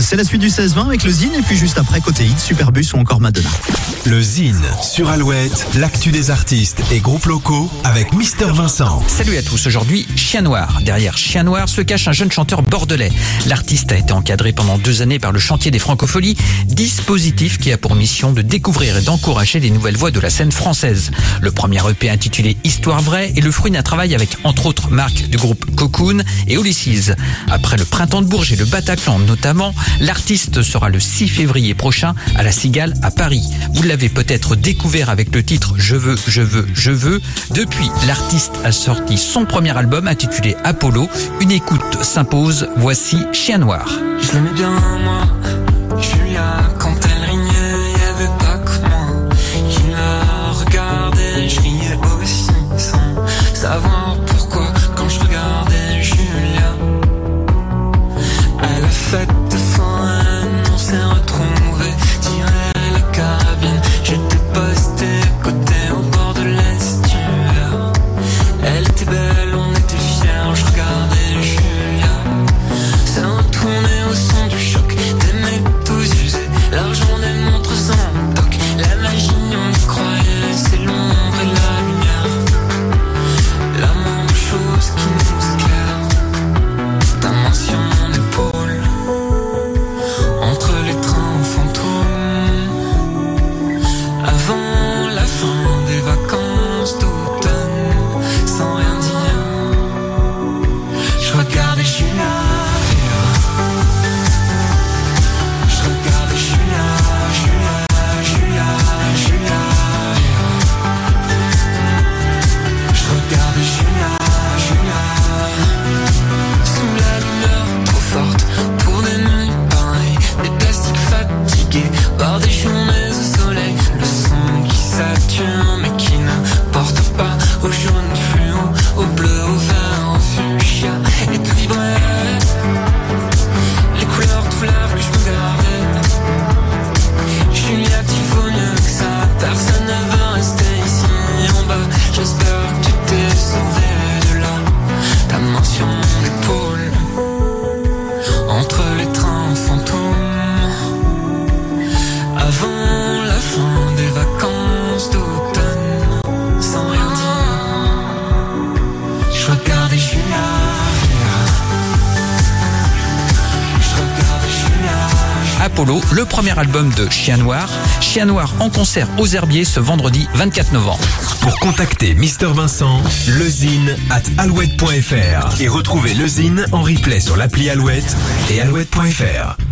C'est la suite du 16-20 avec le Zine et puis juste après côté hit, Superbus ou encore Madonna. Le Zine sur Alouette, l'actu des artistes et groupes locaux avec Mister Vincent. Salut à tous, aujourd'hui Chien Noir. Derrière Chien Noir se cache un jeune chanteur bordelais. L'artiste a été encadré pendant deux années par le chantier des francopholies, dispositif qui a pour mission de découvrir et d'encourager les nouvelles voix de la scène française. Le premier EP intitulé Histoire vraie est le fruit d'un travail avec entre autres Marc du groupe Cocoon et Ulysses. Après le printemps de Bourges et le Bataclan notamment, l'artiste sera le 6 février prochain à la Cigale à Paris. Vous l'avez peut-être découvert avec le titre Je veux, je veux, je veux. Depuis, l'artiste a sorti son premier album intitulé Apollo. Une écoute s'impose. Voici Chien Noir. Le premier album de Chien Noir. Chien Noir en concert aux Herbiers ce vendredi 24 novembre. Pour contacter Mister Vincent, lezine at alouette.fr et retrouver lezine en replay sur l'appli Alouette et alouette.fr.